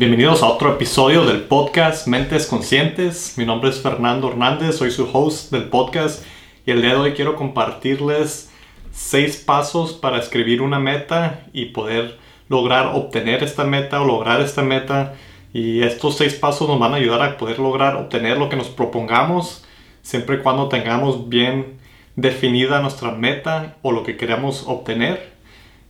Bienvenidos a otro episodio del podcast Mentes Conscientes. Mi nombre es Fernando Hernández, soy su host del podcast y el día de hoy quiero compartirles seis pasos para escribir una meta y poder lograr obtener esta meta o lograr esta meta. Y estos seis pasos nos van a ayudar a poder lograr obtener lo que nos propongamos siempre y cuando tengamos bien definida nuestra meta o lo que queremos obtener.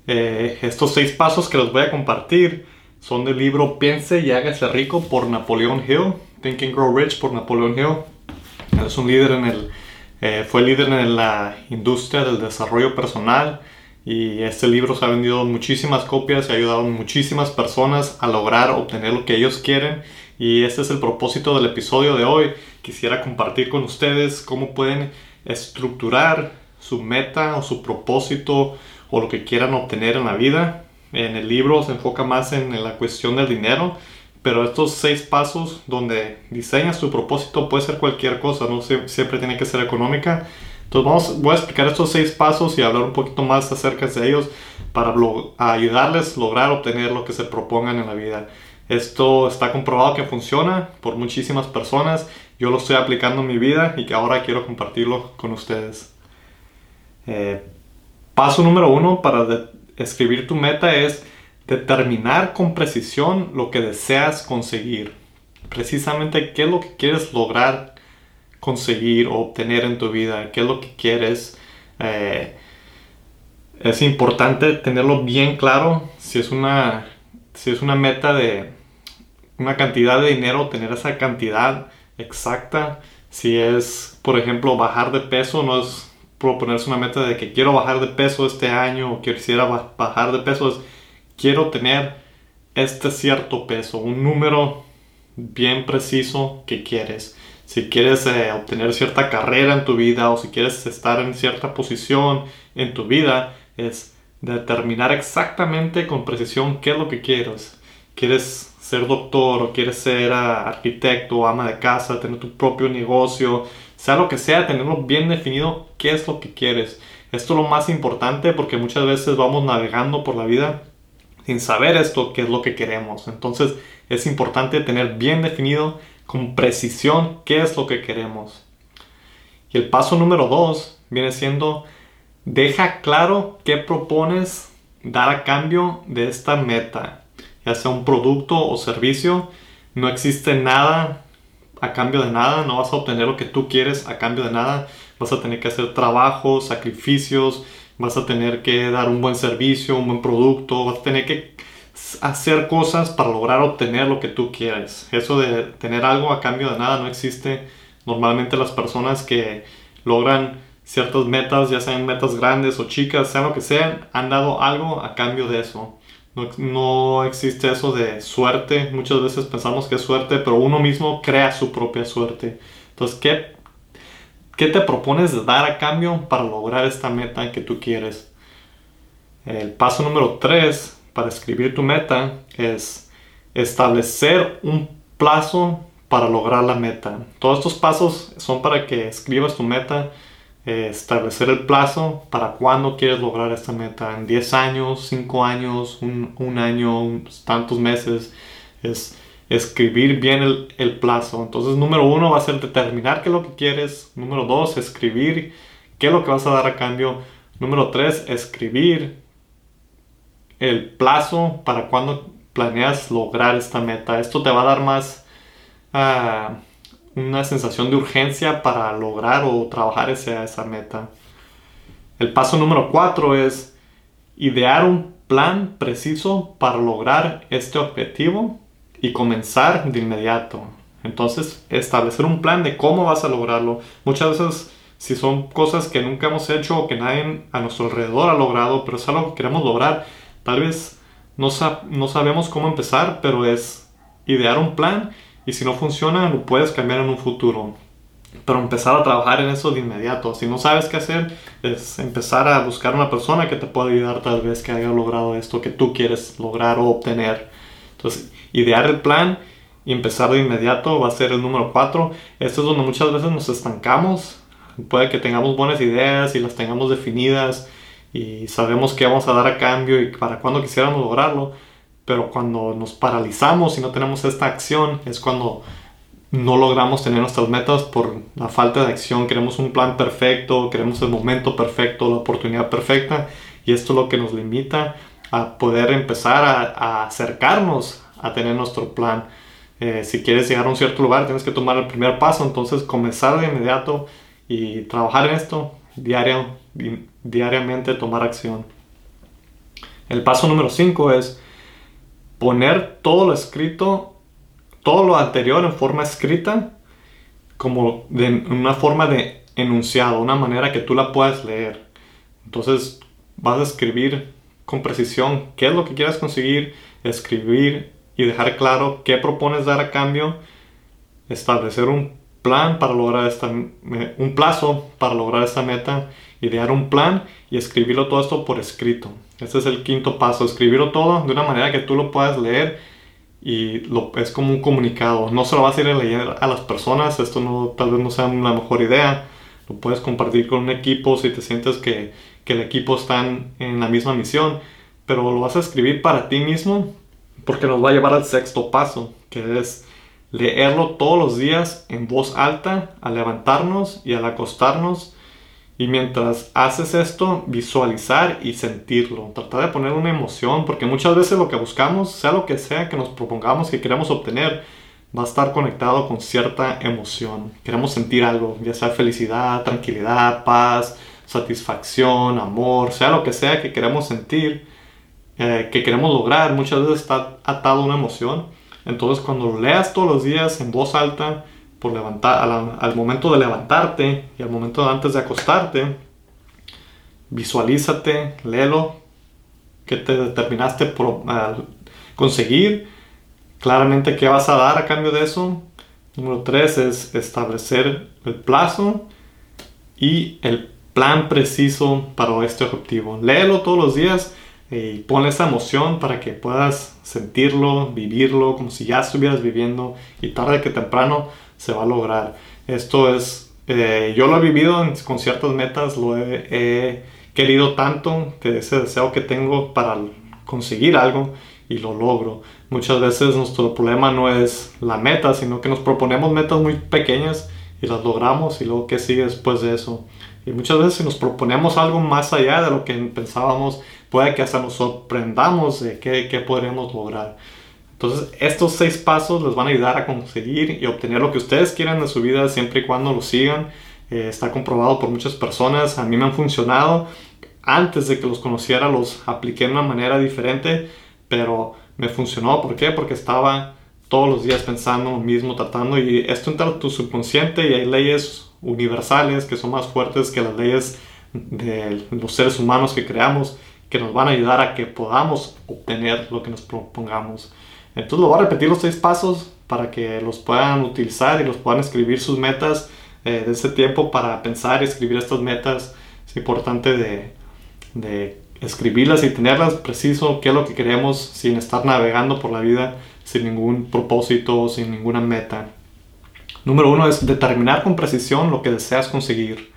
Eh, estos seis pasos que les voy a compartir son del libro Piense y hágase rico por Napoleón Hill, Think and Grow Rich por Napoleón Hill. Es un líder en el, eh, fue líder en la industria del desarrollo personal y este libro se ha vendido muchísimas copias y ha ayudado a muchísimas personas a lograr obtener lo que ellos quieren y este es el propósito del episodio de hoy. Quisiera compartir con ustedes cómo pueden estructurar su meta o su propósito o lo que quieran obtener en la vida. En el libro se enfoca más en, la cuestión del dinero, pero estos seis pasos donde diseñas tu propósito puede ser cualquier cosa, no siempre tiene que ser económica. Entonces vamos, voy a explicar estos seis pasos y hablar un poquito más acerca de ellos para ayudarles a lograr obtener lo que se propongan en la vida. Esto está comprobado que funciona por muchísimas personas. Yo lo estoy aplicando en mi vida y que ahora quiero compartirlo con ustedes. Eh, paso número uno para escribir tu meta es determinar con precisión lo que deseas conseguir. Precisamente qué es lo que quieres lograr conseguir o obtener en tu vida, qué es lo que quieres. Eh, es importante tenerlo bien claro si es una, si es una meta de una cantidad de dinero, tener esa cantidad exacta. Si es, por ejemplo, bajar de peso, no es proponerse una meta de que quiero bajar de peso este año o quisiera bajar de peso, es quiero tener este cierto peso, un número bien preciso que quieres. Si quieres eh, obtener cierta carrera en tu vida o si quieres estar en cierta posición en tu vida, es determinar exactamente con precisión qué es lo que quieres. ¿Quieres ser doctor o quieres ser ah, arquitecto ama de casa, tener tu propio negocio, sea lo que sea, tenerlo bien definido qué es lo que quieres. Esto es lo más importante porque muchas veces vamos navegando por la vida sin saber esto, qué es lo que queremos. Entonces es importante tener bien definido con precisión qué es lo que queremos. Y el paso número dos viene siendo, deja claro qué propones dar a cambio de esta meta ya sea un producto o servicio, no existe nada a cambio de nada, no vas a obtener lo que tú quieres a cambio de nada, vas a tener que hacer trabajo, sacrificios, vas a tener que dar un buen servicio, un buen producto, vas a tener que hacer cosas para lograr obtener lo que tú quieres. Eso de tener algo a cambio de nada no existe. Normalmente las personas que logran ciertas metas, ya sean metas grandes o chicas, sean lo que sean, han dado algo a cambio de eso. No, existe eso de suerte. Muchas veces pensamos que es suerte, pero uno mismo crea su propia suerte. Entonces, ¿qué, qué te propones dar a cambio para lograr esta meta que tú quieres? El paso número 3 para escribir tu meta es establecer un plazo para lograr la meta. Todos estos pasos son para que escribas tu meta establecer el plazo para cuándo quieres lograr esta meta. En 10 años, 5 años, un, año, tantos meses. Es escribir bien el, el, plazo. Entonces, número uno va a ser determinar qué es lo que quieres. Número dos, escribir qué es lo que vas a dar a cambio. Número tres, escribir el plazo para cuándo planeas lograr esta meta. Esto te va a dar más... Uh, una sensación de urgencia para lograr o trabajar hacia esa meta. El paso número cuatro es idear un plan preciso para lograr este objetivo y comenzar de inmediato. Entonces, establecer un plan de cómo vas a lograrlo. Muchas veces, si son cosas que nunca hemos hecho o que nadie a nuestro alrededor ha logrado, pero es algo que queremos lograr, tal vez no, no sabemos cómo empezar, pero es idear un plan y si no funciona lo puedes cambiar en un futuro. Pero empezar a trabajar en eso de inmediato. Si no sabes qué hacer, es empezar a buscar una persona que te pueda ayudar tal vez que haya logrado esto que tú quieres lograr o obtener. Entonces, idear el plan y empezar de inmediato va a ser el número 4. Esto es donde muchas veces nos estancamos. Puede que tengamos buenas ideas y las tengamos definidas y sabemos qué vamos a dar a cambio y para cuándo quisiéramos lograrlo pero cuando nos paralizamos y no tenemos esta acción es cuando no logramos tener nuestras metas por la falta de acción. Queremos un plan perfecto, queremos el momento perfecto, la oportunidad perfecta y esto es lo que nos limita a poder empezar a, acercarnos a tener nuestro plan. Eh, si quieres llegar a un cierto lugar tienes que tomar el primer paso, entonces comenzar de inmediato y trabajar en esto diario, diariamente, tomar acción. El paso número 5 es poner todo lo escrito todo lo anterior en forma escrita como de una forma de enunciado, una manera que tú la puedas leer. Entonces vas a escribir con precisión qué es lo que quieres conseguir, escribir y dejar claro qué propones dar a cambio, establecer un plan para lograr esta, un plazo para lograr esta meta, idear un plan y escribirlo todo esto por escrito. Este es el quinto paso, escribirlo todo de una manera que tú lo puedas leer y lo, es como un comunicado. No se lo vas a ir a leer a las personas, esto no, tal vez no sea la mejor idea. Lo puedes compartir con un equipo si te sientes que, que el equipo está en la misma misión, pero lo vas a escribir para ti mismo porque nos va a llevar al sexto paso, que es leerlo todos los días en voz alta al levantarnos y al acostarnos y mientras haces esto, visualizar y sentirlo. Tratar de poner una emoción, porque muchas veces lo que buscamos, sea lo que sea que nos propongamos que queremos obtener, va a estar conectado con cierta emoción. Queremos sentir algo, ya sea felicidad, tranquilidad, paz, satisfacción, amor, sea lo que sea que queremos sentir, eh, que queremos lograr, muchas veces está atado a una emoción. Entonces cuando lo leas todos los días en voz alta, por levantar, al, momento de levantarte y al momento de antes de acostarte, visualízate, léelo, que te determinaste por conseguir, claramente qué vas a dar a cambio de eso. Número tres es establecer el plazo y el plan preciso para este objetivo. Léelo todos los días y ponle esa emoción para que puedas sentirlo, vivirlo, como si ya estuvieras viviendo y tarde que temprano se va a lograr. Esto es, eh, yo lo he vivido con ciertas metas, lo he, querido tanto, que ese deseo que tengo para conseguir algo y lo logro. Muchas veces nuestro problema no es la meta, sino que nos proponemos metas muy pequeñas y las logramos y luego qué sigue después de eso. Y muchas veces si nos proponemos algo más allá de lo que pensábamos, puede que hasta nos sorprendamos de qué, qué podremos lograr. Entonces, estos seis pasos les van a ayudar a conseguir y obtener lo que ustedes quieran de su vida siempre y cuando lo sigan. Eh, está comprobado por muchas personas, a mí me han funcionado. Antes de que los conociera los apliqué de una manera diferente, pero me funcionó. ¿Por qué? Porque estaba todos los días pensando lo mismo, tratando y esto entra en tu subconsciente y hay leyes universales que son más fuertes que las leyes de los seres humanos que creamos que nos van a ayudar a que podamos obtener lo que nos propongamos. Entonces lo voy a repetir los seis pasos para que los puedan utilizar y los puedan escribir sus metas eh, de ese tiempo para pensar y escribir estas metas. Es importante de, escribirlas y tenerlas preciso qué es lo que queremos sin estar navegando por la vida sin ningún propósito, sin ninguna meta. Número uno es determinar con precisión lo que deseas conseguir.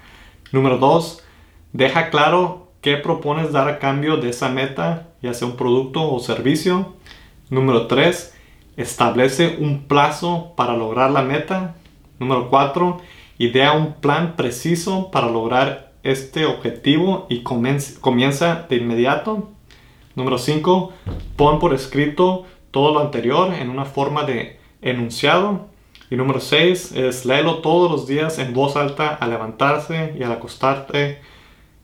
Número dos, deja claro qué propones dar a cambio de esa meta, ya sea un producto o servicio. Número 3. Establece un plazo para lograr la meta. Número 4. Idea un plan preciso para lograr este objetivo y comienza de inmediato. Número 5. Pon por escrito todo lo anterior en una forma de enunciado. Y número 6 es léelo todos los días en voz alta al levantarse y al acostarte.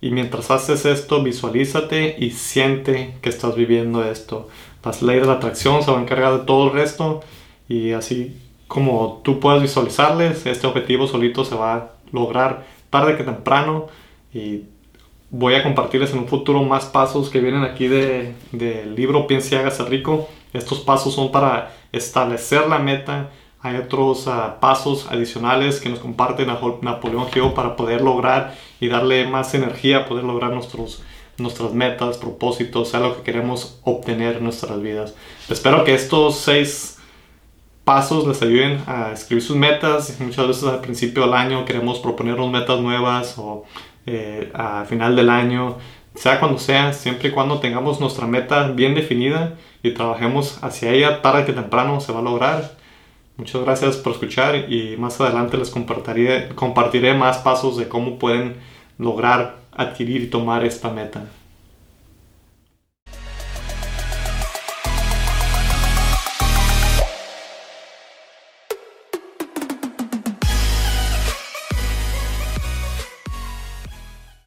Y mientras haces esto, visualízate y siente que estás viviendo esto las leyes de la atracción se van a encargar de todo el resto y así como tú puedas visualizarles, este objetivo solito se va a lograr tarde que temprano y voy a compartirles en un futuro más pasos que vienen aquí del libro Piense y hágase rico. Estos pasos son para establecer la meta. Hay otros ah, pasos adicionales que nos comparte Napoleón Hill para poder lograr y darle más energía, poder lograr nuestros nuestras metas, propósitos, sea lo que queremos obtener en nuestras vidas. Espero que estos seis pasos les ayuden a escribir sus metas. Muchas veces al principio del año queremos proponernos metas nuevas o eh, al final del año sea cuando sea, siempre y cuando tengamos nuestra meta bien definida y trabajemos hacia ella, tarde que temprano se va a lograr. Muchas gracias por escuchar y más adelante les compartiré, compartiré más pasos de cómo pueden lograr adquirir y tomar esta meta.